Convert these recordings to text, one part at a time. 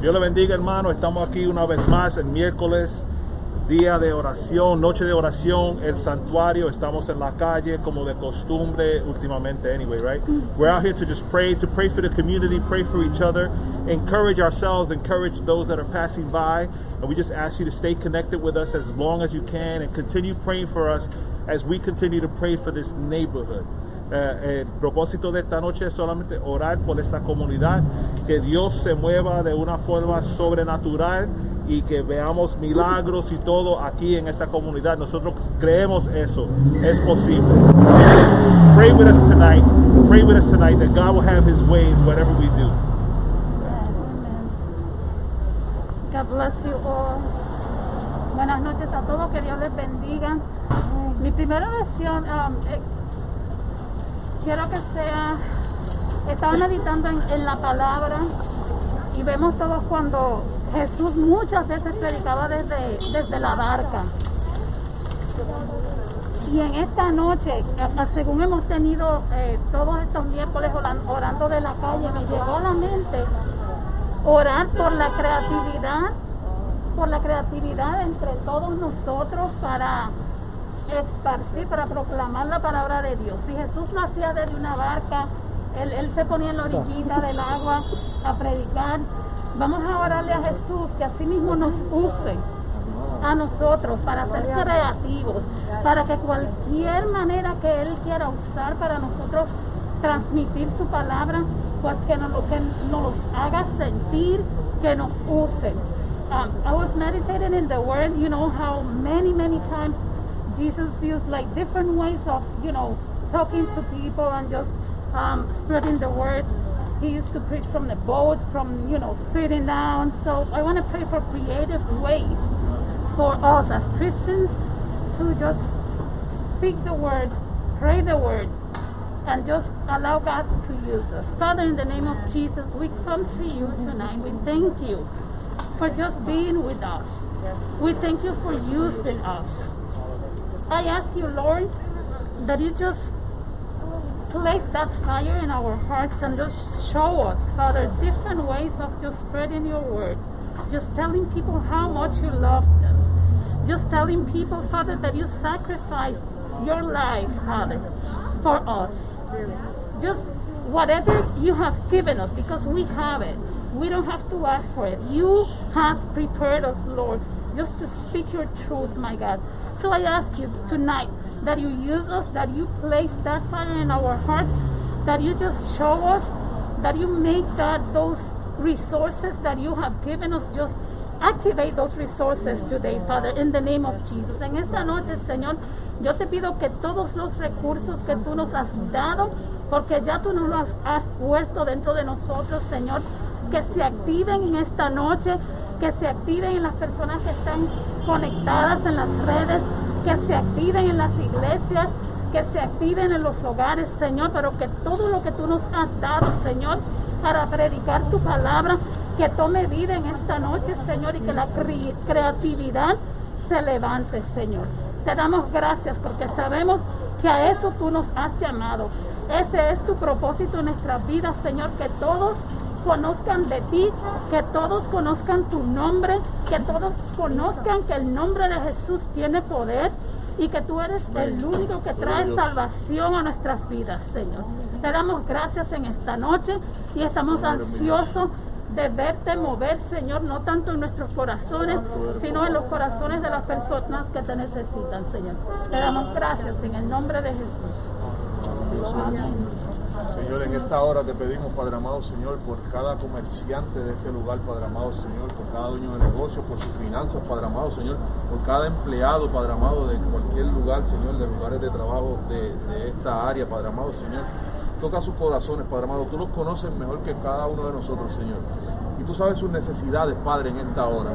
Dios le bendiga, hermano. Estamos aquí una vez más el miércoles, día de oración, noche de oración, el santuario. Estamos en la calle como de costumbre últimamente, anyway, right? We're out here to just pray, to pray for the community, pray for each other, encourage ourselves, encourage those that are passing by. And we just ask you to stay connected with us as long as you can and continue praying for us as we continue to pray for this neighborhood. Eh, el propósito de esta noche es solamente orar por esta comunidad, que Dios se mueva de una forma sobrenatural y que veamos milagros y todo aquí en esta comunidad. Nosotros creemos eso, es posible. Pray with us tonight, pray with us tonight that God will have His way in whatever we do. God bless you all. Buenas noches a todos, que Dios les bendiga. Mi primera oración, um, eh, quiero que sea, estaba meditando en, la palabra y vemos todos cuando Jesús muchas veces predicaba desde, desde la barca. Y en esta noche, según hemos tenido eh, todos estos miércoles oran- orando de la calle, me llegó a la mente orar por la creatividad, por la creatividad entre todos nosotros para esparcir, para proclamar la palabra de Dios. Si Jesús lo hacía desde una barca, él, se ponía en la orillita del agua a predicar. Vamos a orarle a Jesús que así mismo nos use a nosotros para ser creativos, para que cualquier manera que Él quiera usar para nosotros transmitir su palabra, pues que nos, que nos haga sentir, que nos use. Um, I was meditating in the word, you know, how many, many times Jesus used like different ways of, you know, talking to people and just um, spreading the word. He used to preach from the boat, from, you know, sitting down. So I want to pray for creative ways for us as Christians to just speak the word, pray the word, and just allow God to use us. Father, in the name of Jesus, we come to you tonight. We thank you for just being with us. We thank you for using us. I ask you, Lord, that you just place that fire in our hearts and just show us, Father, different ways of just spreading your word. Just telling people how much you love them. Just telling people, Father, that you sacrificed your life, Father, for us. Just whatever you have given us, because we have it. We don't have to ask for it. You have prepared us, Lord, just to speak your truth, my God. So I ask you tonight that you use us, that you place that fire in our hearts, that you just show us, that you make that those resources that you have given us just activate those resources today, Father, in the name of Jesus. En esta noche, Señor, yo te pido que todos los recursos que tú nos has dado, porque ya tú nos los has puesto dentro de nosotros, Señor, que se activen en esta noche, que se activen en las personas que están conectadas en las redes, que se activen en las iglesias, que se activen en los hogares, Señor, pero que todo lo que tú nos has dado, Señor, para predicar tu palabra, que tome vida en esta noche, Señor, y que la cre- creatividad se levante, Señor. Te damos gracias porque sabemos que a eso tú nos has llamado. Ese es tu propósito en nuestras vidas, Señor, que todos conozcan de ti, que todos conozcan tu nombre, que todos conozcan que el nombre de Jesús tiene poder y que tú eres el único que trae salvación a nuestras vidas, Señor. Te damos gracias en esta noche y estamos ansiosos de verte mover, Señor, no tanto en nuestros corazones, sino en los corazones de las personas que te necesitan, Señor. Te damos gracias en el nombre de Jesús. Amén. Señor, en esta hora te pedimos, Padre amado, Señor, por cada comerciante de este lugar, Padre amado, Señor, por cada dueño de negocio, por sus finanzas, Padre amado, Señor, por cada empleado, Padre amado, de cualquier lugar, Señor, de lugares de trabajo de, esta área, Padre amado, Señor. Toca sus corazones, Padre amado. Tú los conoces mejor que cada uno de nosotros, Señor. Y tú sabes sus necesidades, Padre, en esta hora.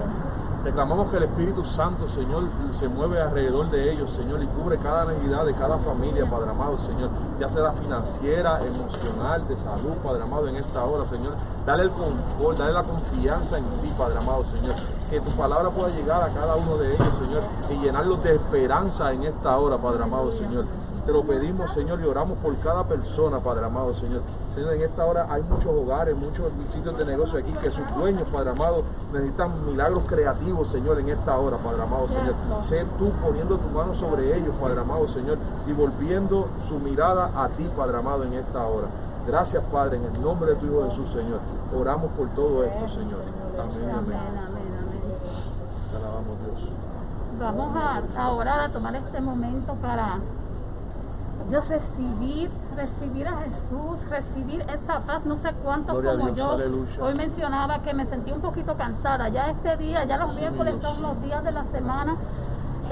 Reclamamos que el Espíritu Santo, Señor, se mueve alrededor de ellos, Señor, y cubre cada necesidad de cada familia, Padre amado, Señor, ya sea financiera, emocional, de salud, Padre amado, en esta hora, Señor. Dale el confort, dale la confianza en ti, Padre amado, Señor. Que tu palabra pueda llegar a cada uno de ellos, Señor, y llenarlos de esperanza en esta hora, Padre amado, Señor. Te lo pedimos, Señor, y oramos por cada persona, Padre amado, Señor. Señor, en esta hora hay muchos hogares, muchos sitios de negocio aquí que sus dueños, Padre amado, necesitan milagros creativos, Señor, en esta hora, Padre amado, Señor. Ser tú poniendo tu mano sobre ellos, Padre amado, Señor, y volviendo su mirada a ti, Padre amado, en esta hora. Gracias, Padre, en el nombre de tu Hijo Jesús, Señor. Oramos por todo esto, Señor. Amén, amén. Te alabamos, Dios. Vamos a, a orar, a tomar este momento para Dios recibir, recibir a Jesús, recibir esa paz. No sé cuántos Gloria como Dios, yo aleluya. hoy mencionaba que me sentí un poquito cansada. Ya este día, ya los miércoles son los días de la semana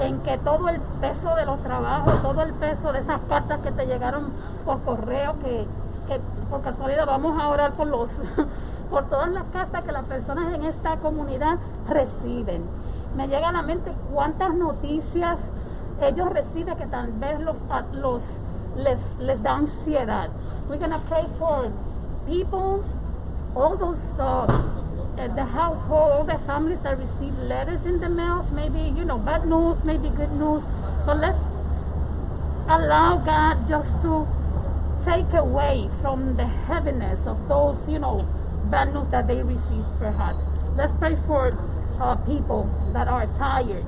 en que todo el peso de los trabajos, todo el peso de esas cartas que te llegaron por correo, que, que por casualidad vamos a orar por los por todas las cartas que las personas en esta comunidad reciben. Me llega a la mente cuántas noticias ellos reciben que tal vez los, los les, les da ansiedad. We're gonna pray for people, all those uh, at the household, all the families that receive letters in the mails, maybe you know bad news, maybe good news. But let's allow God just to take away from the heaviness of those, you know, bad news that they receive perhaps. Let's pray for uh, people that are tired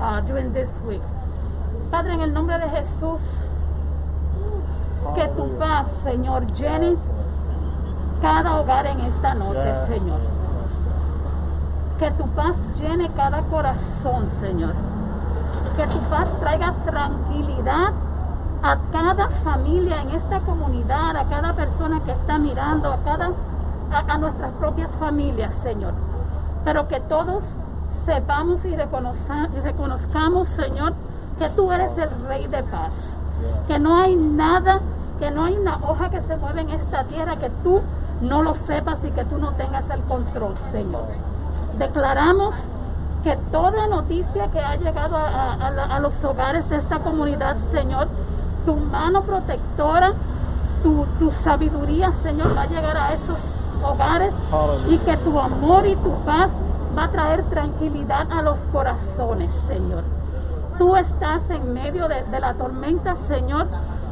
uh, during this week. Padre, en el nombre de Jesús, que tu paz, Señor, llene cada hogar en esta noche. Señor. Que tu paz llene cada corazón, Señor. Que tu paz traiga tranquilidad a cada familia en esta comunidad, a cada persona que está mirando, a cada a, a nuestras propias familias, Señor. Pero que todos sepamos y y reconozcamos, Señor, que tú eres el Rey de paz. Que no hay nada, que no hay una hoja que se mueva en esta tierra que tú no lo sepas y que tú no tengas el control, Señor. Declaramos que toda noticia que ha llegado a, a- a la- a los hogares de esta comunidad, Señor, tu mano protectora, tu, tu sabiduría, Señor, va a llegar a esos hogares y que tu amor y tu paz va a traer tranquilidad a los corazones, Señor. Tú estás en medio de, la tormenta, Señor,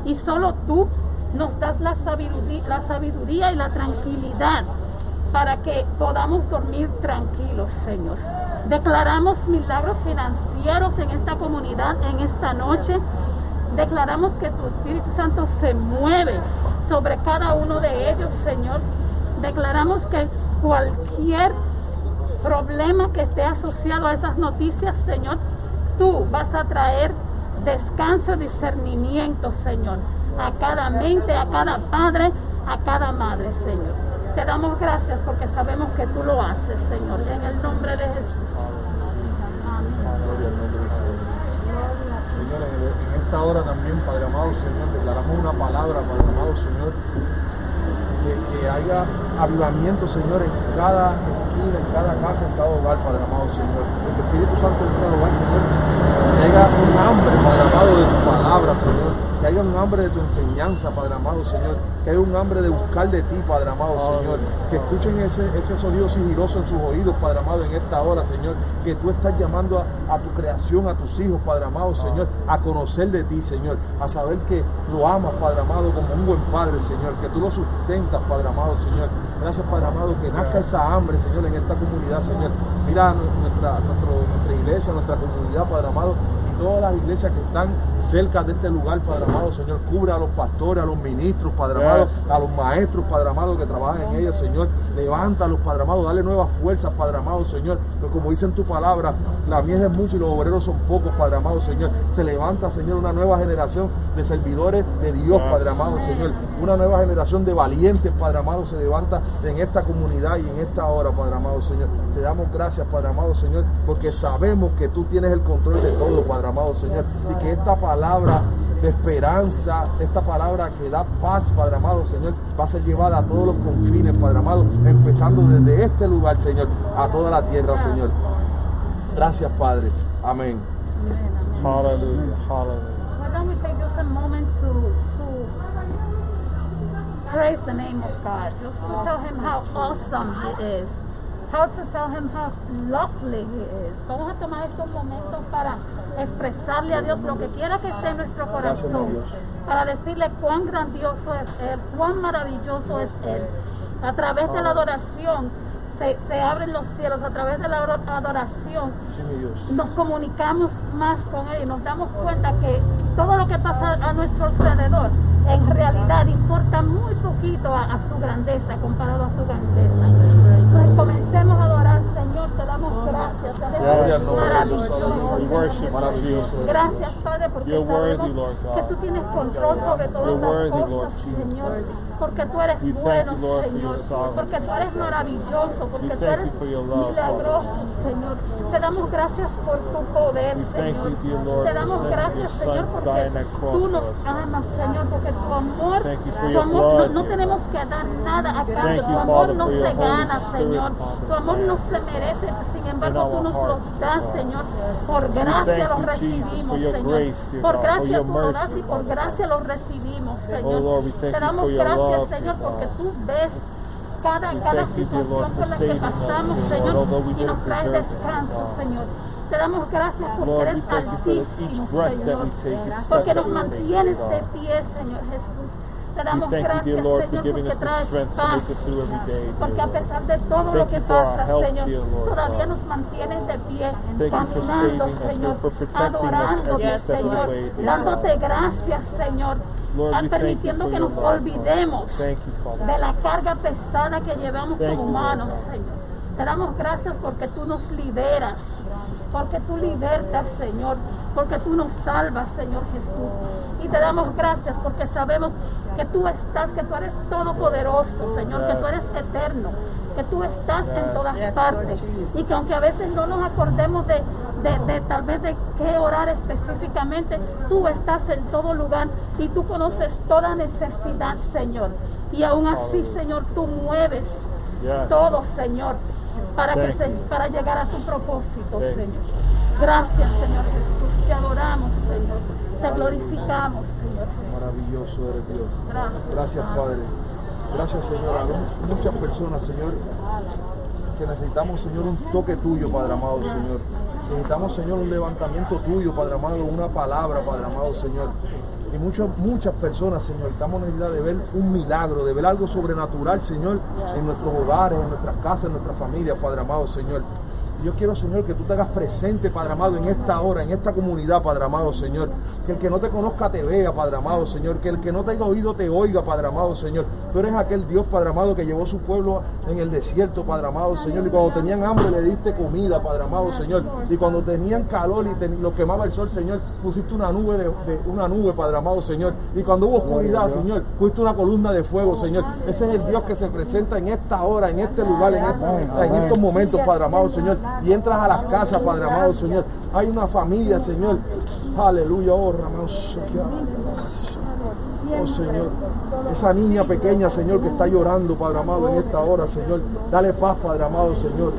y solo tú nos das la sabiduría y la tranquilidad para que podamos dormir tranquilos, Señor. Declaramos milagros financieros en esta comunidad en esta noche. Declaramos que tu Espíritu Santo se mueve sobre cada uno de ellos, Señor. Declaramos que cualquier problema que esté asociado a esas noticias, Señor, tú vas a traer descanso discernimiento, Señor, a cada mente, a cada padre, a cada madre, Señor. Te damos gracias porque sabemos que tú lo haces, Señor, en el nombre de Jesús. Señor. En esta hora también, Padre amado Señor, declaramos una palabra, Padre amado Señor, que, haya avivamiento, Señor, en cada esquina, en cada casa, en cada hogar, Padre amado Señor. Que el Espíritu Santo en cada hogar, Señor, haya un hambre, Padre amado, de tu palabra, Señor. Que haya un hambre de tu enseñanza, Padre amado, Señor. Que haya un hambre de buscar de ti, Padre amado, Señor. Que escuchen ese, ese sonido sigiloso en sus oídos, Padre amado, en esta hora, Señor. Que tú estás llamando a, a tu creación, a tus hijos, Padre amado, Señor, a conocer de ti, Señor. A saber que lo amas, Padre amado, como un buen Padre, Señor. Que tú lo sustentas, Padre amado, Señor. Gracias, Padre amado, que nazca esa hambre, Señor, en esta comunidad, Señor. Mira nuestra, nuestra iglesia, nuestra comunidad, Padre amado, y todas las iglesias que están cerca de este lugar, Padre amado, Señor. Cubre a los pastores, a los ministros, Padre Yes. amado, a los maestros, Padre amado, que trabajan en ellas, Señor. Levántalos, Padre amado, dale nuevas fuerzas, Padre amado, Señor. Porque como dice en tu palabra, la mies es mucha y los obreros son pocos, Padre amado, Señor. Se levanta, Señor, una nueva generación de servidores de Dios, Yes. Padre amado, Señor. Una nueva generación de valientes, Padre amado, se levanta en esta comunidad y en esta hora, Padre amado, Señor. Te damos gracias, Padre amado, Señor, porque sabemos que tú tienes el control de todo, Padre amado, Señor. Y que esta palabra de esperanza, esta palabra que da paz, Padre amado, Señor, va a ser llevada a todos los confines, Padre amado, empezando desde este lugar, Señor, a toda la tierra, Señor. Gracias, Padre. Amén. Hallelujah. Hallelujah. Why don't we take just a moment to to praise the name of God, just to tell Him how awesome He is, how to tell him how lovely he is. Vamos a tomar estos momentos para expresarle a Dios lo que quiera que esté en nuestro corazón, para decirle cuán grandioso es Él, cuán maravilloso es Él. A través de la adoración se, se abren los cielos, a través de la adoración nos comunicamos más con Él y nos damos cuenta que todo lo que pasa a nuestro alrededor en realidad importa muy poquito a, a su grandeza, comparado a su grandeza. Damos gracias. Maravilloso. Gracias, Padre, porque sabemos que tú tienes control sobre todas las cosas. Señor. Porque tú eres bueno, Señor. Porque tú eres maravilloso, porque tú eres milagroso, Señor. Te damos gracias por tu poder, Señor. Te damos gracias, Señor, porque tú nos amas, Señor, porque tu amor, tu amor no, tenemos que dar nada a cambio. Tu amor no se gana, Señor. Tu amor no se merece, sin embargo, tú nos lo das. Señor. Por gracia Jesus, recibimos, your Señor. Por gracia tú nos das y por gracia los recibimos, Señor. Oh, Te damos your gracias, Señor, porque tú ves cada, We cada situación por la que pasamos, Señor, y nos traes descanso. Señor. Te damos gracias porque eres altísimo, Señor. Porque nos mantienes de pie, Señor Jesús. Te damos you, gracias, Lord, Señor, porque traes paz. Porque a pesar de todo lo que pasa, Señor, todavía nos mantienes de pie, caminando, Señor, adorándote, Señor, dándote gracias, Señor, Lord, a we thank you permitiendo que nos olvidemos de la carga pesada que llevamos como humanos. Señor. Te damos gracias porque tú nos liberas, porque tú libertas, Señor, porque tú nos salvas, Señor Jesús. Y te damos gracias porque sabemos que tú estás, que tú eres todopoderoso, Señor, que tú eres eterno, que tú estás en todas partes. Y que aunque a veces no nos acordemos de, de, de tal vez de qué orar específicamente, tú estás en todo lugar y tú conoces toda necesidad, Señor. Y aún así, Señor, tú mueves todo, Señor, para, que se- para llegar a tu propósito. Señor. Gracias, Señor Jesús. Te adoramos, Señor. Te glorificamos, Señor Jesús. Maravilloso eres Dios. Gracias. Gracias, Padre. Gracias, Señor. Muchas personas, Señor, que necesitamos, Señor, un toque tuyo, Padre amado, Señor. Necesitamos, Señor, un levantamiento tuyo, Padre amado, una palabra, Padre amado, Señor. Y muchas, muchas personas, Señor, estamos necesidad de ver un milagro, de ver algo sobrenatural, Señor, en nuestros hogares, en nuestras casas, en nuestras familias, Padre amado, Señor. Yo quiero, Señor, que tú te hagas presente, Padre amado, en esta hora, en esta comunidad, Padre amado, Señor. Que el que no te conozca te vea, Padre amado, Señor. Que el que no te haya oído te oiga, Padre amado, Señor. Tú eres aquel Dios, Padre amado, que llevó su pueblo en el desierto, Padre amado, Señor. Y cuando tenían hambre le diste comida, Padre amado, Señor. Y cuando tenían calor y te- lo quemaba el sol, Señor, pusiste una nube, de, de- una nube, Padre amado, Señor. Y cuando hubo oscuridad, Señor, pusiste una columna de fuego, Señor. Ese es el Dios que se presenta en esta hora, en este lugar, en, este- en estos momentos, Padre amado, Señor. Y entras a las casas, Padre amado, Señor. Hay una familia, Señor. Aleluya, oh, Ramos. Oh Señor, esa niña pequeña, Señor, que está llorando, Padre amado, en esta hora, Señor. Dale paz, Padre amado, Señor.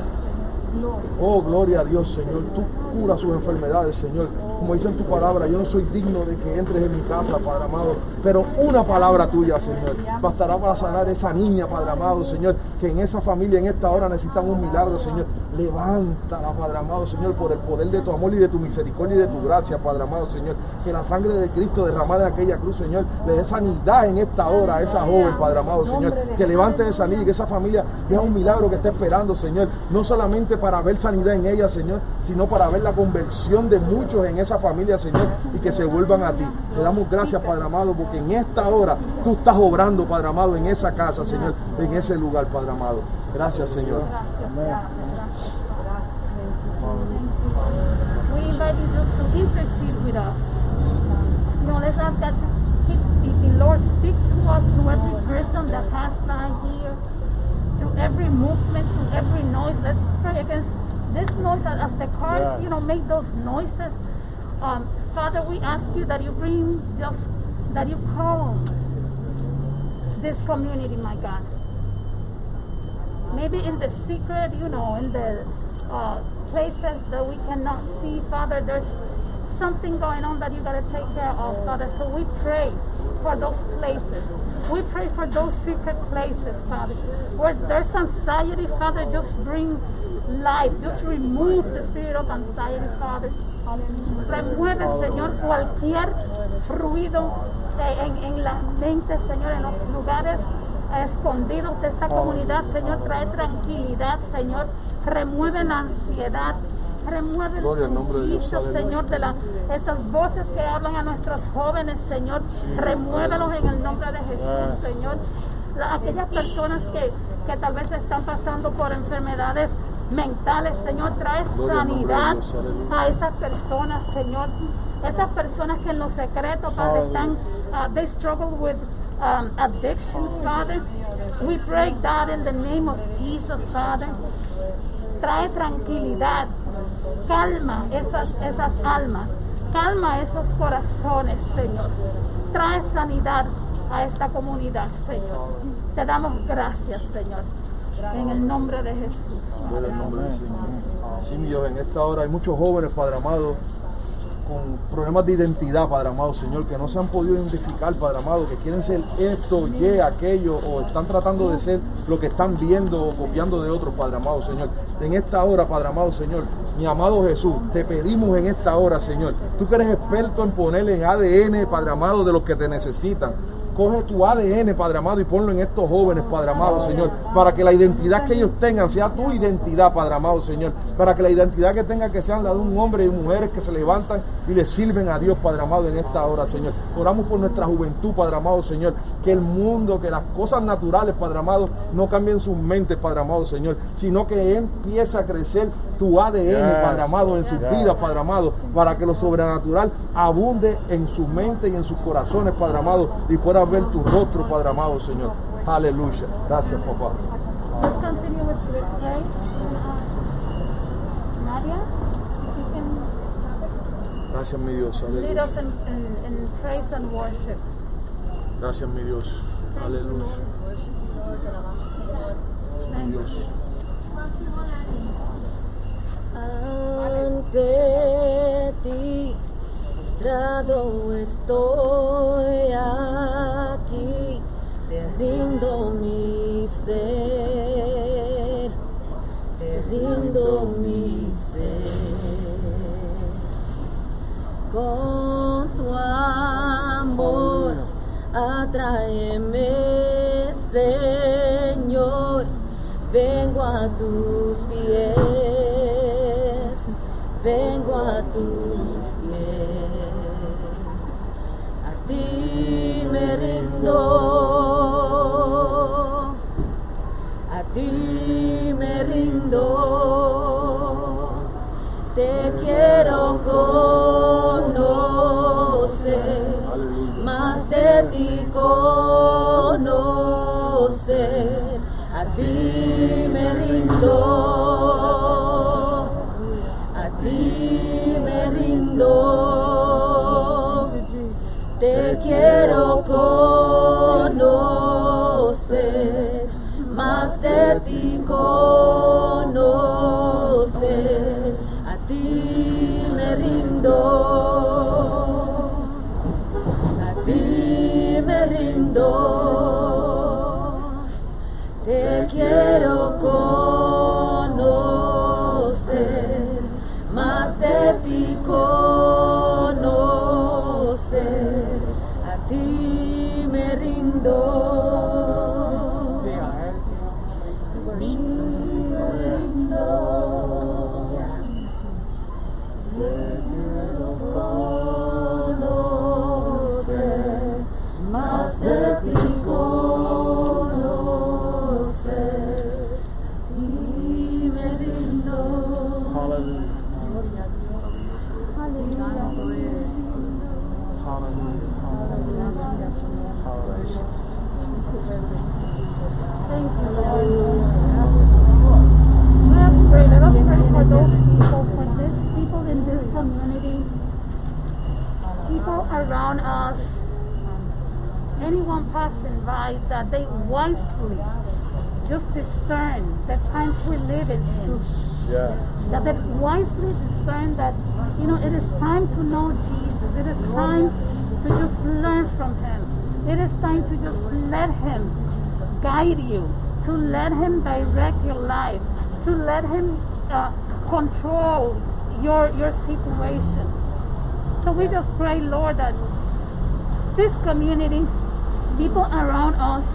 Oh, gloria a Dios, Señor. Tú cura sus enfermedades, Señor. Como dice en tu palabra, yo no soy digno de que entres en mi casa, Padre amado. Pero una palabra tuya, Señor, bastará para sanar esa niña, Padre amado, Señor. Que en esa familia, en esta hora, necesitan un milagro, Señor. Levántala, Padre amado, Señor, por el poder de tu amor y de tu misericordia y de tu gracia, Padre amado, Señor. Que la sangre de Cristo derramada en aquella cruz, Señor, le dé sanidad en esta hora a esa joven, Padre amado, Señor. Que levante esa niña y que esa familia vea un milagro que está esperando, Señor. No solamente para ver sanidad en ella, Señor, sino para ver la conversión de muchos en esa familia, Señor, y que se vuelvan a ti. Te damos gracias, Padre amado, porque en esta hora tú estás obrando, Padre amado, en esa casa, Señor, en ese lugar, Padre amado. Gracias, Señor. We invite you just to intercede with us. You know, let's ask God to keep speaking. Lord, speak to us through every person that passed by here, through every movement, through every noise. Let's pray against this noise as as the cars, Yeah. you know, make those noises. Um, Father, we ask you that you bring just, that you calm this community, my God maybe in the secret, you know, in the uh, places that we cannot see, Father, there's something going on that you got to take care of, Father. So we pray for those places. We pray for those secret places, Father. Where there's anxiety, Father, just bring life. Just remove the spirit of anxiety, Father. Remueve, Señor, cualquier ruido en, en la mente, Señor, en los lugares escondidos de esta comunidad, Señor, trae tranquilidad, Señor, remueve la ansiedad, remueve Gloria de Dios, juicio. Señor, de la, esas voces que hablan a nuestros jóvenes, Señor, remuévelos en el nombre de Jesús, Señor. La- aquellas personas que, que tal vez están pasando por enfermedades mentales, Señor, trae sanidad a esas personas, Señor. Esas personas que en los secretos, Padre, están, uh, they struggle with um, addiction, Father. We break that in the name of Jesus, Father. Trae tranquilidad, calma esas, esas almas, calma esos corazones, Señor. Trae sanidad a esta comunidad, Señor. Te damos gracias, Señor. En el nombre de Jesús. Nombre Señor. Sí, mi Dios, en esta hora hay muchos jóvenes, Padre amado, con problemas de identidad, Padre amado, Señor, que no se han podido identificar, Padre amado, que quieren ser esto, y aquello, o están tratando de ser lo que están viendo o copiando de otros, Padre amado, Señor. En esta hora, Padre amado, Señor, mi amado Jesús, te pedimos en esta hora, Señor, tú que eres experto en ponerle en ADN, Padre amado, de los que te necesitan. Coge tu ADN, Padre amado, y ponlo en estos jóvenes, Padre amado, Señor, para que la identidad que ellos tengan sea tu identidad, Padre amado, Señor, para que la identidad que tengan que sean la de un hombre y mujeres que se levantan y le sirven a Dios, Padre amado, en esta hora, Señor. Oramos por nuestra juventud, Padre amado, Señor, que el mundo, que las cosas naturales, Padre amado, no cambien sus mentes, Padre amado, Señor, sino que empiece a crecer tu ADN. Padre amado, en sus vidas, Padre amado, para que lo sobrenatural abunde en su mente y en sus corazones, Padre amado, y ver tu rostro, Padre amado, Señor. Aleluya. Gracias, papá. Gracias, mi Dios. Aleluya. Gracias, mi Dios. Aleluya. Mi Dios. Ante ti, estoy aquí, te rindo mi ser, te rindo mi ser. Con tu amor, atráeme, Señor, vengo a tus pies, vengo a tus me around us, anyone passing by, that they wisely just discern the times we live in. Yes. That they wisely discern that, you know, it is time to know Jesus. It is time to just learn from Him. It is time to just let Him guide you, to let Him direct your life, to let Him uh, control your your situation. So we just pray, Lord, that this community, people around us,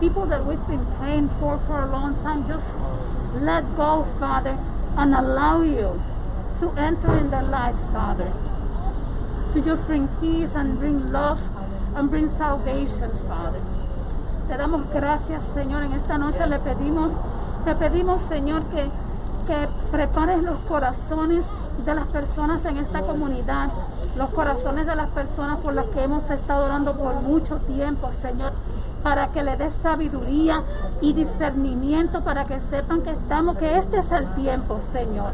people that we've been praying for for a long time, just let go, Father, and allow you to enter in their lives, Father. To just bring peace and bring love and bring salvation, Father. Te damos gracias, Señor. En esta noche le pedimos, te pedimos, Señor, que, que prepares los corazones de las personas en esta comunidad, los corazones de las personas por las que hemos estado orando por mucho tiempo, Señor, para que le des sabiduría y discernimiento para que sepan que estamos, que este es el tiempo, Señor.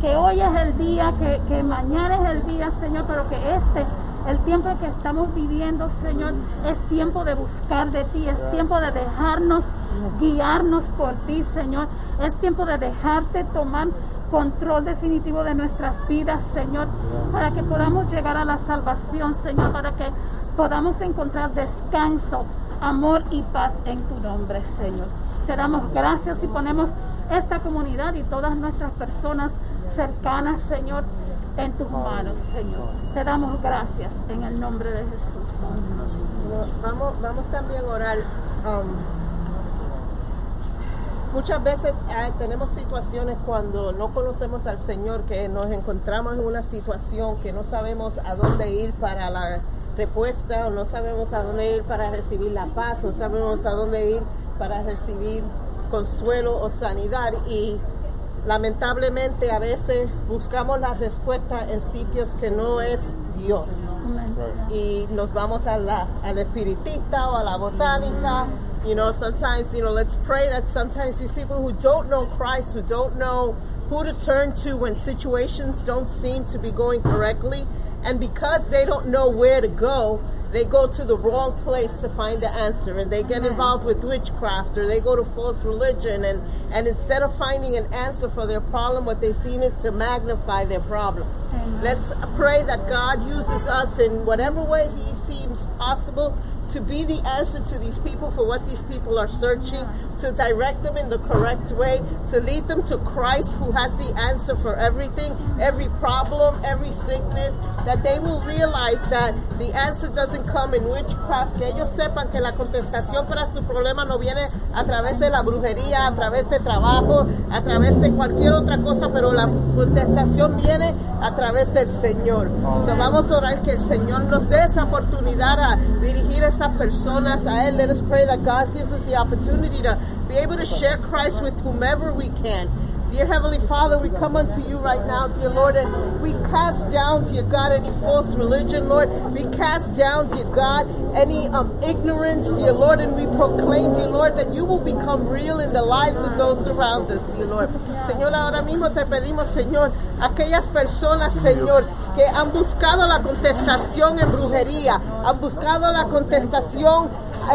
Que hoy es el día, que, que mañana es el día, Señor, pero que este el tiempo que estamos viviendo, Señor, es tiempo de buscar de ti, es tiempo de dejarnos guiarnos por ti, Señor. Es tiempo de dejarte tomar control definitivo de nuestras vidas, Señor, para que podamos llegar a la salvación, Señor, para que podamos encontrar descanso, amor y paz en tu nombre, Señor. Te damos gracias y ponemos esta comunidad y todas nuestras personas cercanas, Señor, en tus manos, Señor. Te damos gracias en el nombre de Jesús. Vamos, vamos también a orar. um, muchas veces eh, tenemos situaciones cuando no conocemos al Señor, que nos encontramos en una situación que no sabemos a dónde ir para la respuesta, o no sabemos a dónde ir para recibir la paz, no sabemos a dónde ir para recibir consuelo o sanidad. Y lamentablemente a veces buscamos la respuesta en sitios que no es Dios y nos vamos a la, al espiritista o a la botánica. You know, sometimes, you know, let's pray that sometimes these people who don't know Christ, who don't know who to turn to when situations don't seem to be going correctly, and because they don't know where to go, they go to the wrong place to find the answer and they get involved with witchcraft or they go to false religion and, and instead of finding an answer for their problem, what they seem is to magnify their problem. Amen. Let's pray that God uses us in whatever way He seems possible to be the answer to these people for what these people are searching, to direct them in the correct way, to lead them to Christ who has the answer for everything, every problem, every sickness, that they will realize that the answer doesn't come in witchcraft, que ellos sepan que la contestación para su problema no viene a través de la brujería, a través de trabajo, a través de cualquier otra cosa, pero la contestación viene a través del Señor. So, vamos a orar que el Señor nos dé esa oportunidad a dirigir personas a Él. Let us pray that God gives us the opportunity to be able to share Christ with whomever we can. Dear Heavenly Father, we come unto you right now, dear Lord, and we cast down, dear God, any false religion, Lord. We cast down, dear God, any um, ignorance, dear Lord, and we proclaim, dear Lord, that you will become real in the lives of those around us, dear Lord. Señor, ahora mismo te pedimos, Señor, aquellas personas, Señor, que han buscado la contestación en brujería, han buscado la contestación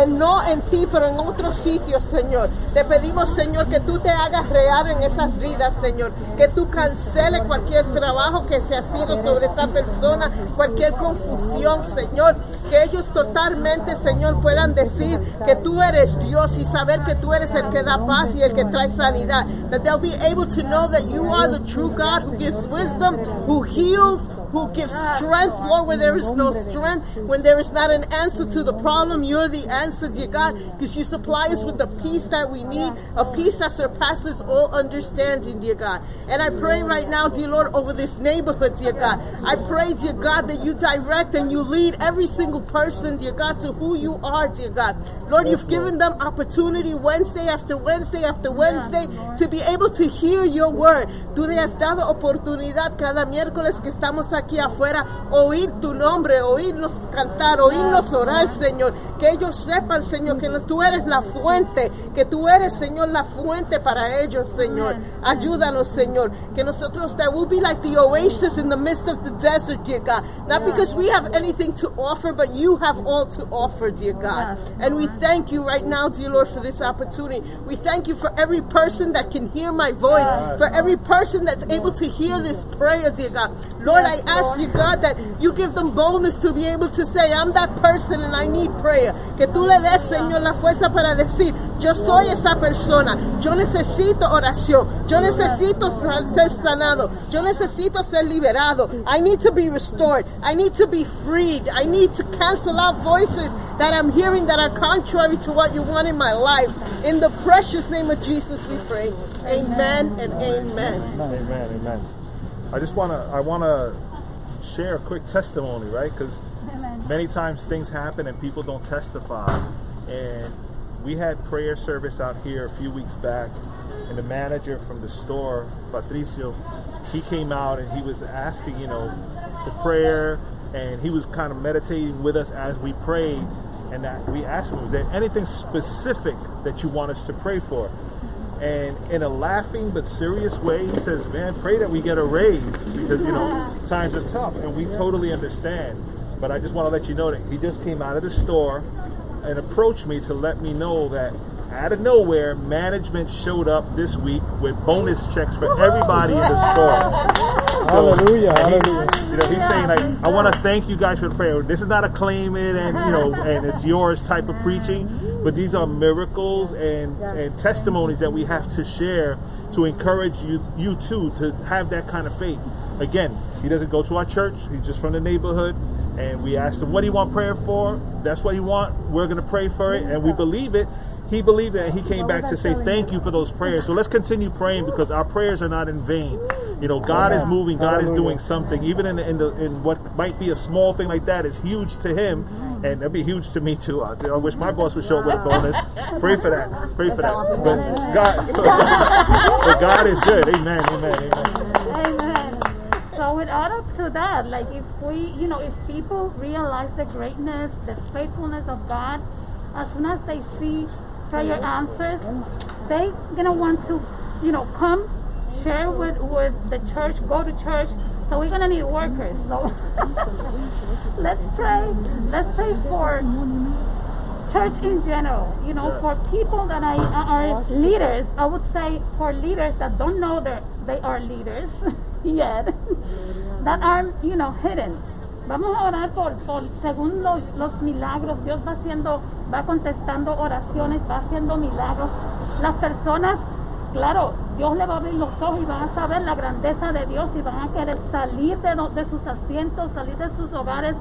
no en ti, pero en otros sitios, Señor. Te pedimos, Señor, que tú te hagas real en esas vidas, Señor. Que tú canceles cualquier trabajo que se ha sido sobre esa persona, cualquier confusión, Señor. Que ellos totalmente, Señor, puedan decir que tú eres Dios y saber que tú eres el que da paz y el que trae sanidad. That they'll be able to know that you are the true God who gives wisdom, who heals, who gives strength, Lord, where there is no strength, when there is not an answer to the problem, you're the answer, dear God, because you supply us with the peace that we need, a peace that surpasses all understanding, dear God. And I pray right now, dear Lord, over this neighborhood, dear God. I pray, dear God, that you direct and you lead every single person, dear God, to who you are, dear God. Lord, you've given them opportunity Wednesday after Wednesday after Wednesday to be able to hear your word. Tú le has dado oportunidad cada miércoles que estamos aquí aquí afuera oír tu nombre, oírnos cantar, oírnos orar, Señor. Que ellos sepan, Señor, que tú eres la fuente, que tú eres, Señor, la fuente para ellos, Señor. Ayúdanos, Señor. Que nosotros, that will be like the oasis in the midst of the desert, dear God. Not because we have anything to offer, but you have all to offer, dear God. And we thank you right now, dear Lord, for this opportunity. We thank you for every person that can hear my voice, for every person that's able to hear this prayer, dear God. Lord, I ask you, God, that you give them boldness to be able to say, I'm that person and I need prayer. Que tú le des, Señor, la fuerza para decir, yo soy esa persona, yo necesito oración, yo necesito ser sanado, yo necesito ser liberado. I need to be restored. I need to be freed. I need to cancel out voices that I'm hearing that are contrary to what you want in my life. In the precious name of Jesus we pray. Amen and amen. Amen, amen. I just wanna, I wanna share a quick testimony, right? Because many times things happen and people don't testify. And we had prayer service out here a few weeks back, and the manager from the store, Patricio, he came out and he was asking, you know, for prayer, and he was kind of meditating with us as we prayed. And that we asked him, was there anything specific that you want us to pray for? And in a laughing but serious way, he says, Man, pray that we get a raise because, you know, times are tough and we totally understand. But I just want to let you know that he just came out of the store and approached me to let me know that out of nowhere, management showed up this week with bonus checks for everybody in the store. Hallelujah, he- hallelujah. you know, he's saying like, I want to thank you guys for the prayer. This is not a claim it and you know, and it's yours type of preaching, but these are miracles and, and testimonies that we have to share to encourage you, you too, to have that kind of faith. Again, he doesn't go to our church. He's just from the neighborhood, and we asked him what do you want prayer for. That's what he want. We're gonna pray for it, and we believe it. He believed it, and he came back to say thank you for those prayers. So let's continue praying because our prayers are not in vain. You know, God is moving. God is doing something. Even in the, in, the, in what might be a small thing like that is huge to him, and that'd be huge to me too. I, I wish my boss would show up with a bonus. Pray for that. Pray for that. But God, but God is good. Amen. Amen. Amen. So with all up to that, like if we, you know, if people realize the greatness, the faithfulness of God, as soon as they see prayer answers, they gonna want to, you know, come share with with the church, go to church. So we're gonna need workers. So let's pray. Let's pray for church in general, you know, for people that I, are leaders, I would say for leaders that don't know that they are leaders yet, that are, you know, hidden. Vamos a orar por, por según los, los milagros, Dios va haciendo, va contestando oraciones, va haciendo milagros. Las personas, claro, Dios le va a abrir los ojos y van a saber la grandeza de Dios y van a querer salir de, de sus asientos, salir de sus hogares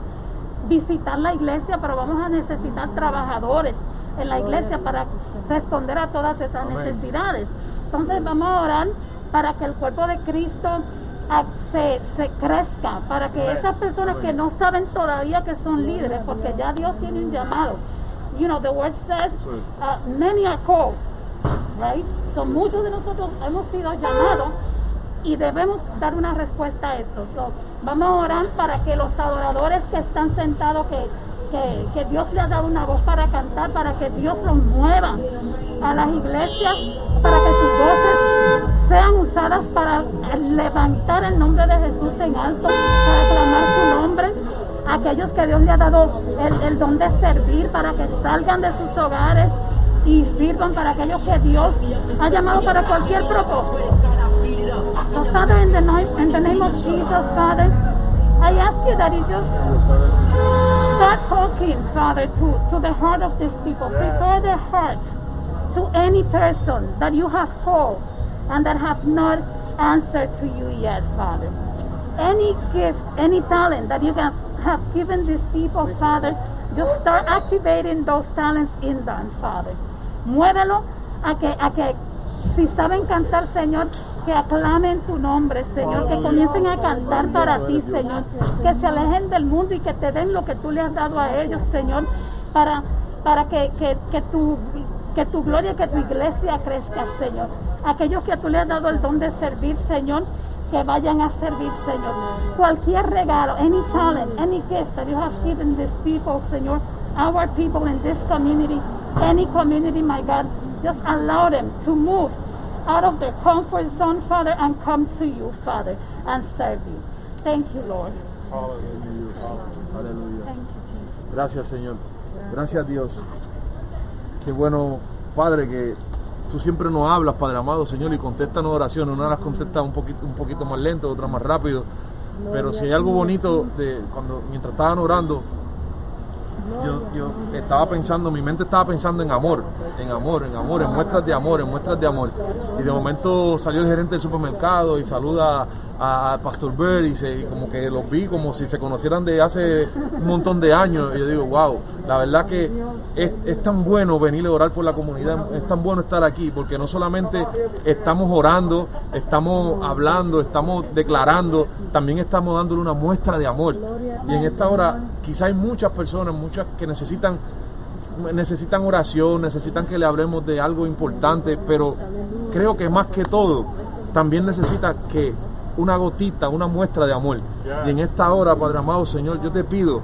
visitar la iglesia, pero vamos a necesitar trabajadores en la iglesia para responder a todas esas necesidades. Entonces vamos a orar para que el cuerpo de Cristo se, se crezca, para que esas personas que no saben todavía que son líderes, porque ya Dios tiene un llamado. You know, the word says, uh, many are called, right? So muchos de nosotros hemos sido llamados y debemos dar una respuesta a eso. So, vamos a orar para que los adoradores que están sentados, que, que, que Dios les ha dado una voz para cantar, para que Dios los mueva a las iglesias, para que sus voces sean usadas para levantar el nombre de Jesús en alto, para clamar su nombre. Aquellos que Dios le ha dado el, el don de servir, para que salgan de sus hogares y sirvan para aquellos que Dios ha llamado para cualquier propósito. So, Father, in the, name, in the name of Jesus, Father, I ask you that you just start talking, Father, to, to the heart of these people. Prepare their hearts to any person that you have called and that have not answered to you yet, Father. Any gift, any talent that you have, have given these people, Father, just start activating those talents in them, Father. Muévelo a que, a que si saben cantar, Señor, que aclamen tu nombre, Señor, que comiencen a cantar para ti, Señor, que se alejen del mundo y que te den lo que tú le has dado a ellos, Señor, para, para que, que, que tu que tu gloria, que tu iglesia crezca, Señor. Aquellos que tú le has dado el don de servir, Señor, que vayan a servir, Señor. Cualquier regalo, any talent, any gift that you have given these people, Señor, our people in this community, any community, my God, just allow them to move out of their comfort zone, Father, and come to you, Father, and serve you. Thank you, Lord. Aleluya. Thank you, Jesus. Gracias, Señor. Gracias, Dios. Qué bueno, Padre, que tú siempre nos hablas, Padre amado, Señor, y contestas oraciones. Una las contesta un poquito, un poquito más lento, otra más rápido. Pero si hay algo bonito de cuando mientras estaban orando, yo, yo estaba pensando, mi mente estaba pensando en amor, en amor, en amor, en muestras de amor, en muestras de amor. Y de momento salió el gerente del supermercado y saluda a- Pastor Bird y, se- como que los vi como si se conocieran de hace un montón de años. Y yo digo, wow, la verdad que es, es tan bueno venir a orar por la comunidad, es tan bueno estar aquí, porque no solamente estamos orando, estamos hablando, estamos declarando, también estamos dándole una muestra de amor. Y en esta hora quizá hay muchas personas, muchas que necesitan necesitan oración, necesitan que le hablemos de algo importante, pero creo que más que todo también necesita que una gotita, una muestra de amor. Y en esta hora, Padre amado Señor, yo te pido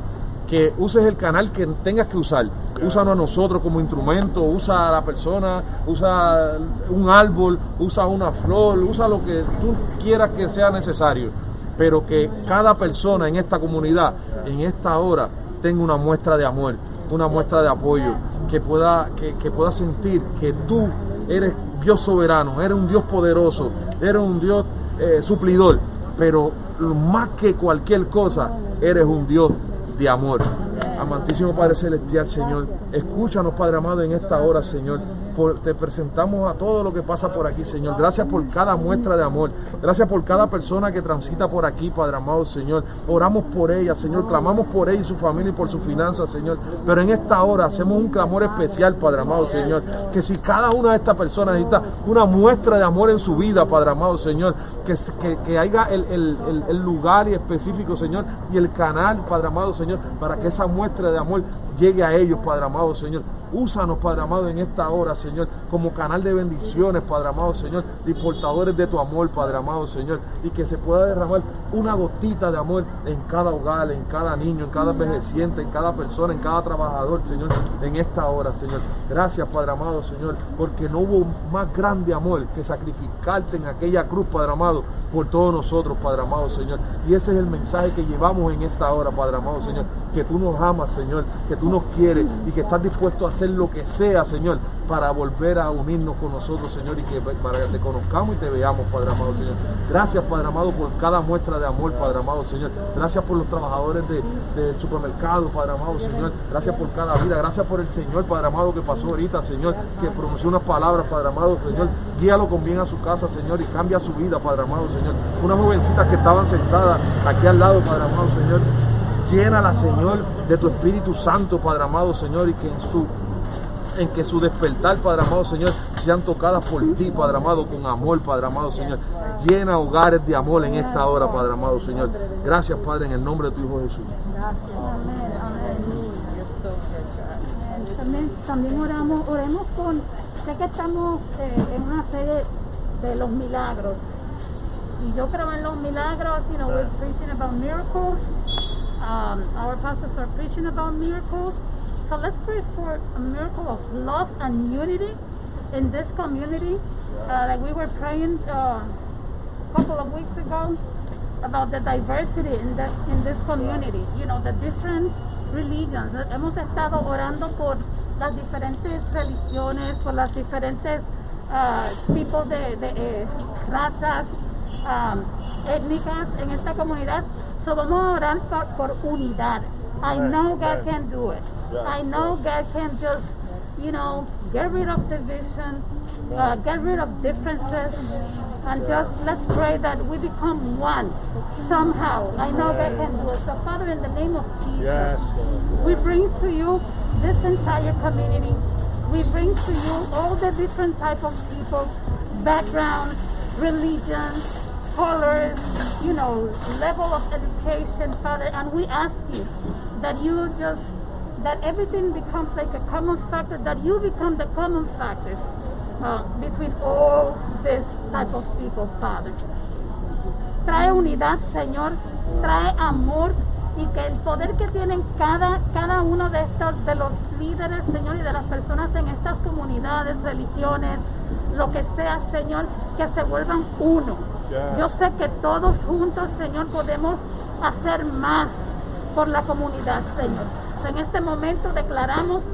que uses el canal que tengas que usar. Úsanos a nosotros como instrumento, usa a la persona, usa un árbol, usa una flor, usa lo que tú quieras que sea necesario. Pero que cada persona en esta comunidad, en esta hora, tenga una muestra de amor, una muestra de apoyo, que pueda, que, que pueda sentir que tú eres Dios soberano, eres un Dios poderoso, eres un Dios eh, suplidor, pero más que cualquier cosa, eres un Dios de amor. Amantísimo Padre Celestial, Señor, escúchanos, Padre amado, en esta hora, Señor. Te presentamos a todo lo que pasa por aquí, Señor. Gracias por cada muestra de amor. Gracias por cada persona que transita por aquí, Padre amado, Señor. Oramos por ella, Señor. Clamamos por ella y su familia y por sus finanzas, Señor. Pero en esta hora hacemos un clamor especial, Padre amado, Señor. Que si cada una de estas personas necesita una muestra de amor en su vida, Padre amado, Señor, que, que, que haya el- el- el lugar y específico, Señor, y el canal, Padre amado, Señor, para que esa muestra de amor llegue a ellos, Padre amado, Señor. Úsanos, Padre amado, en esta hora, Señor, como canal de bendiciones, Padre amado, Señor, y portadores de tu amor, Padre amado, Señor, y que se pueda derramar una gotita de amor en cada hogar, en cada niño, en cada envejeciente, en cada persona, en cada trabajador, Señor, en esta hora, Señor. Gracias, Padre amado, Señor, porque no hubo más grande amor que sacrificarte en aquella cruz, Padre amado, por todos nosotros, Padre amado, Señor. Y ese es el mensaje que llevamos en esta hora, Padre amado, Señor, que tú nos amas, Señor, que tú nos quieres y que estás dispuesto a hacer lo que sea, Señor, para volver a unirnos con nosotros, Señor, y que para que te conozcamos y te veamos, Padre amado, Señor. Gracias, Padre amado, por cada muestra de amor, Padre amado, Señor. Gracias por los trabajadores de- del supermercado, Padre amado, Señor. Gracias por cada vida. Gracias por el Señor, Padre amado, que pasó ahorita, Señor, que pronunció unas palabras, Padre amado, Señor. Guíalo con bien a su casa, Señor, y cambia su vida, Padre amado, Señor. Unas jovencitas que estaban sentadas aquí al lado, Padre amado, Señor. Llénala, Señor, de tu Espíritu Santo, Padre amado, Señor, y que en su en que su despertar, Padre amado Señor, sean tocadas por ti, Padre amado, con amor, Padre amado Señor. Llena hogares de amor en esta hora, Padre amado Señor. Gracias, Padre, en el nombre de tu Hijo Jesús. Amén, amén. También, también oramos, oremos con, sé que estamos eh, en una serie de los milagros. Y yo creo en los milagros, you know, we're preaching about miracles. Um, our pastors are preaching about miracles. So let's pray for a miracle of love and unity in this community. Uh, like we were praying uh, a couple of weeks ago about the diversity in this, in this community, you know, the different religions. Hemos estado orando por las diferentes religiones, por las diferentes ah, tipos de, de, eh, razas um, étnicas en esta comunidad. So a orar por, por unidad. I know God can do it. I know God can just, you know, get rid of division, uh, get rid of differences, and just let's pray that we become one somehow. I know God can do it. So, Father, in the name of Jesus, Yes, we bring to you this entire community. We bring to you all the different type of people, backgrounds, religions, colors, you know, level of education, Father, and we ask you that you just that everything becomes like a common factor, that you become the common factor uh, between all this type of people, Father. trae unidad, Señor, trae amor y que el poder que tienen cada, cada uno de estos, de los líderes, Señor, y de las personas en estas comunidades, religiones, lo que sea, Señor, que se vuelvan uno. Yo sé que todos juntos, Señor, podemos hacer más por la comunidad, Señor. En este momento declaramos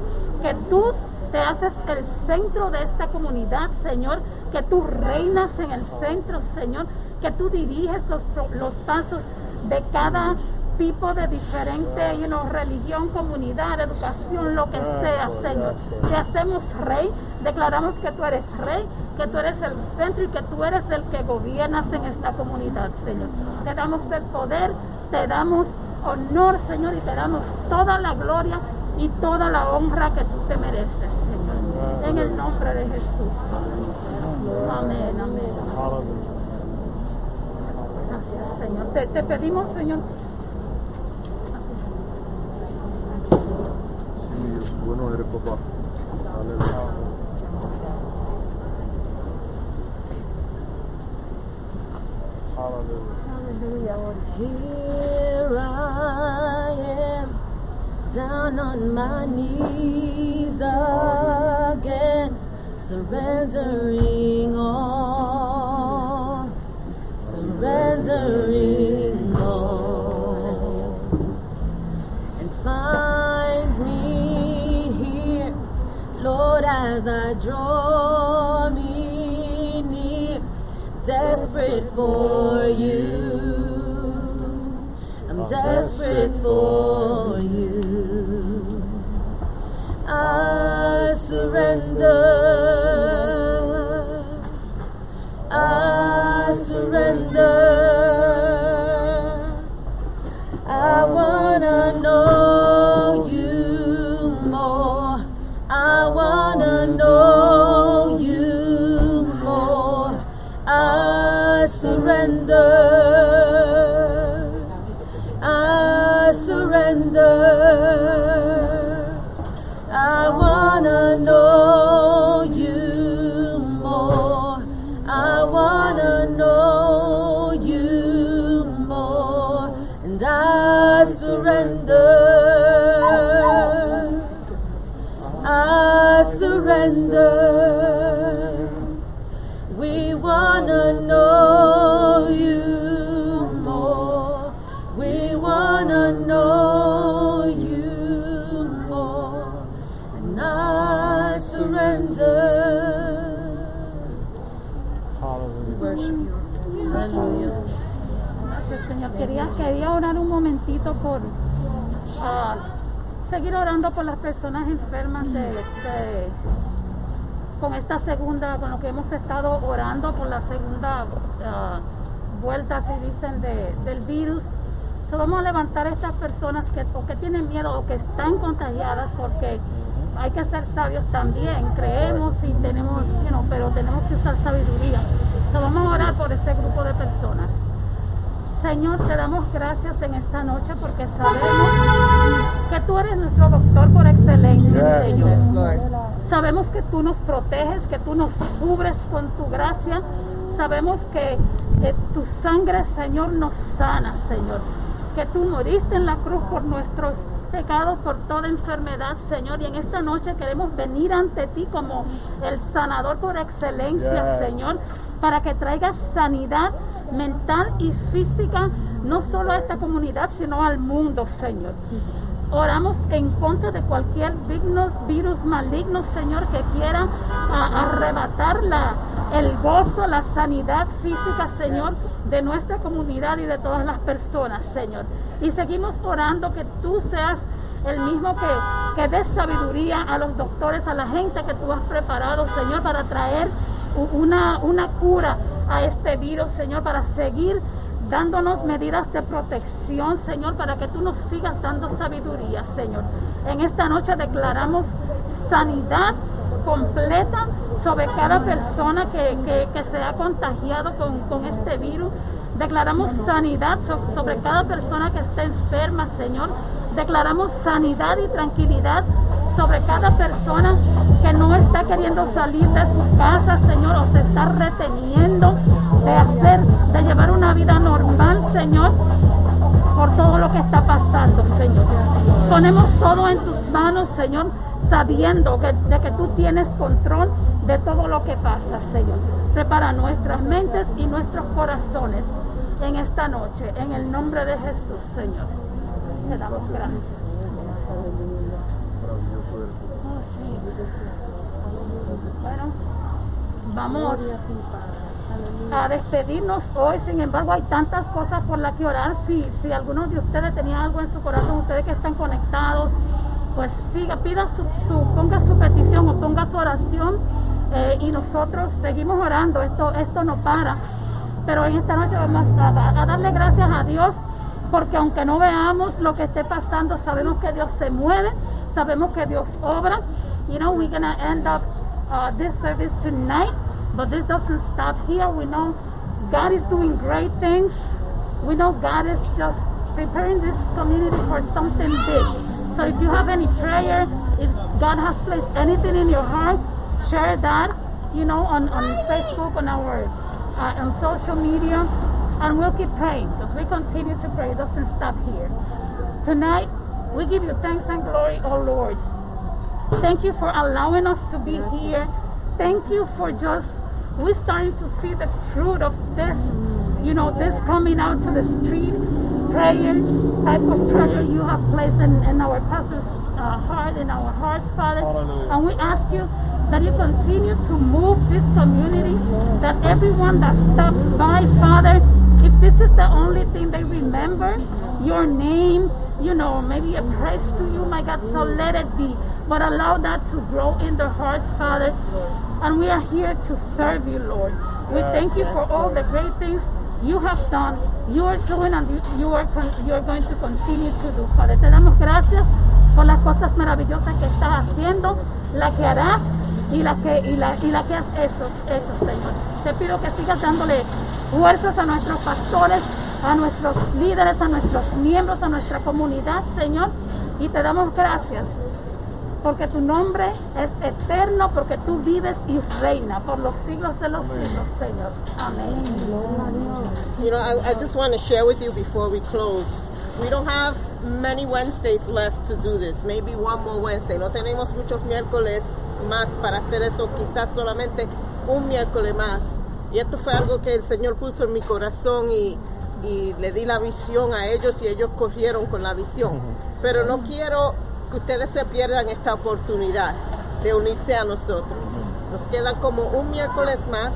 que tú te haces el centro de esta comunidad, Señor, que tú reinas en el centro, Señor, que tú diriges los, los pasos de cada tipo de diferente you know, religión, comunidad, educación, lo que sea, Señor. Te hacemos rey, declaramos que tú eres rey, que tú eres el centro y que tú eres el que gobiernas en esta comunidad, Señor. Te damos el poder, te damos honor, Señor, y te damos toda la gloria y toda la honra que tú te mereces, Señor. En el nombre de Jesús, Padre. Amén, amén. Gracias, Señor. Te, te pedimos, Señor, Sí, mi Dios, bueno eres papá. Aleluya. Hallelujah. Here I am, down on my knees again, surrendering all, surrendering all, and find me here, Lord, as I draw me near, desperate for desperate for you. I surrender. Quería, quería orar un momentito por ah, seguir orando por las personas enfermas de, de- con esta segunda, con lo que hemos estado orando por la segunda ah, vuelta, si dicen, de- del virus. So, vamos a levantar a estas personas que o que tienen miedo o que están contagiadas porque hay que ser sabios también. Creemos y tenemos, you know, pero tenemos que usar sabiduría. So, vamos a orar por ese grupo de personas. Señor, te damos gracias en esta noche porque sabemos que tú eres nuestro doctor por excelencia. Señor. Sabemos que tú nos proteges, que tú nos cubres con tu gracia. Sabemos que eh, tu sangre, Señor, nos sana, Señor. Que tú moriste en la cruz por nuestros pecados, por toda enfermedad, Señor. Y en esta noche queremos venir ante ti como el sanador por excelencia. Señor, para que traigas sanidad mental y física, no solo a esta comunidad, sino al mundo, Señor. Oramos en contra de cualquier virus, maligno, Señor, que quiera arrebatar la, el gozo, la sanidad física, Señor, de nuestra comunidad y de todas las personas, Señor. Y seguimos orando que tú seas el mismo que, que des sabiduría a los doctores, a la gente que tú has preparado, Señor, para traer una, una cura a este virus, Señor, para seguir dándonos medidas de protección, Señor, para que tú nos sigas dando sabiduría, Señor. En esta noche declaramos sanidad completa sobre cada persona que, que- se ha contagiado con, con este virus. Declaramos sanidad so- sobre cada persona que está enferma, Señor. Declaramos sanidad y tranquilidad sobre cada persona que no está queriendo salir de su casa, Señor, o se está reteniendo de hacer, de llevar una vida normal, Señor, por todo lo que está pasando, Señor. Ponemos todo en tus manos, Señor, sabiendo que, de que tú tienes control de todo lo que pasa, Señor. Prepara nuestras mentes y nuestros corazones en esta noche, en el nombre de Jesús, Señor. Te damos gracias. Oh, sí. Bueno, vamos a despedirnos hoy. Sin embargo, hay tantas cosas por las que orar. Si, si algunos de ustedes tenían algo en su corazón, ustedes que están conectados, pues siga, pida su, su- ponga su petición o ponga su oración eh, y nosotros seguimos orando. Esto, esto no para. Pero en esta noche vamos a- a darle gracias a Dios porque aunque no veamos lo que esté pasando, sabemos que Dios se mueve, sabemos que Dios obra. You know, we're gonna end up uh, this service tonight, but this doesn't stop here. We know God is doing great things. We know God is just preparing this community for something big. So if you have any prayer, if God has placed anything in your heart, share that, you know, on, on Facebook, on our uh, on social media, and we'll keep praying because we continue to pray. It doesn't stop here. Tonight, we give you thanks and glory, oh Lord. Thank you for allowing us to be here. Thank you for just we're starting to see the fruit of this, you know, this coming out to the street prayer type of prayer you have placed in, in our pastor's uh, heart, in our hearts, Father. Hallelujah. And we ask you that you continue to move this community, that everyone that stops by, Father, if this is the only thing they remember, your name, you know, maybe a praise to you, my God, so let it be. But allow that to grow in their hearts, Father. And we are here to serve you, Lord. We thank you for all the great things you have done, you are doing, and you, you are con- you are going to continue to do, Father. Te damos gracias por las cosas maravillosas que estás haciendo, la que harás y la que y la, y la que has hecho, hecho, Señor. Te pido que sigas dándole fuerzas a nuestros pastores, a nuestros líderes, a nuestros miembros, a nuestra comunidad, Señor. Y te damos gracias porque tu nombre es eterno, porque tú vives y reinas por los siglos de los siglos, Señor. Amén. You know, I, I just want to share with you before we close. We don't have many Wednesdays left to do this. Maybe one more Wednesday. No tenemos muchos miércoles más para hacer esto. Quizás solamente un miércoles más. Y esto fue algo que el Señor puso en mi corazón y, y le di la visión a ellos y ellos corrieron con la visión. Pero no quiero que ustedes se pierdan esta oportunidad de unirse a nosotros. Nos queda como un miércoles más.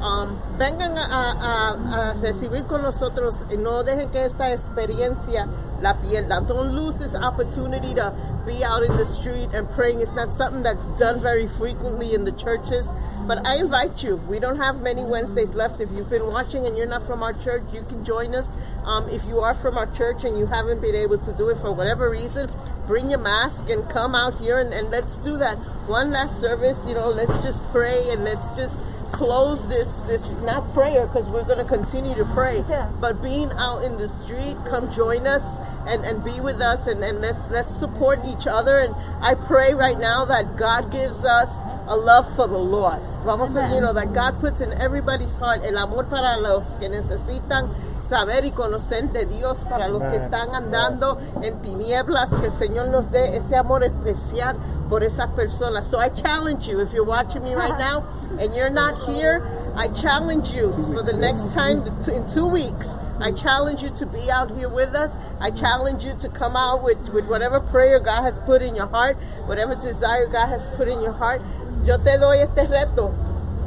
Um, vengan a, a- a recibir con nosotros y no dejen que esta experiencia la pierdan. Don't lose this opportunity to be out in the street and praying. It's not something that's done very frequently in the churches. But I invite you. We don't have many Wednesdays left. If you've been watching and you're not from our church, you can join us. Um, if you are from our church and you haven't been able to do it for whatever reason, bring your mask and come out here and, and let's do that. One last service, you know, let's just pray and let's just close this this not prayer because we're going to continue to pray Yeah. but being out in the street come join us and and be with us and and let's let's support each other. And i pray right now that god gives us a love for the lost. Vamos a you know that god puts in everybody's heart el amor para los que necesitan saber y conocer de Dios para los que están andando en tinieblas, que el Señor nos dé ese amor especial por esas personas. So I challenge you, if you're watching me right now and you're not here, I challenge you for the next time in two weeks. I challenge you to be out here with us. I challenge you to come out with, with whatever prayer God has put in your heart, whatever desire God has put in your heart. Yo te doy este reto.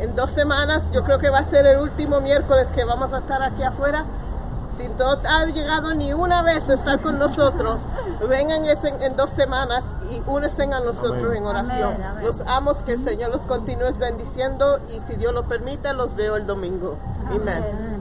En dos semanas, yo creo que va a ser el último miércoles que vamos a estar aquí afuera. Si no ha llegado ni una vez a estar con nosotros, vengan en, dos semanas y únense a nosotros Amén. en oración. Amén, amén. Los amos, que el Señor los continúe bendiciendo y si Dios lo permite, los veo el domingo. Amén.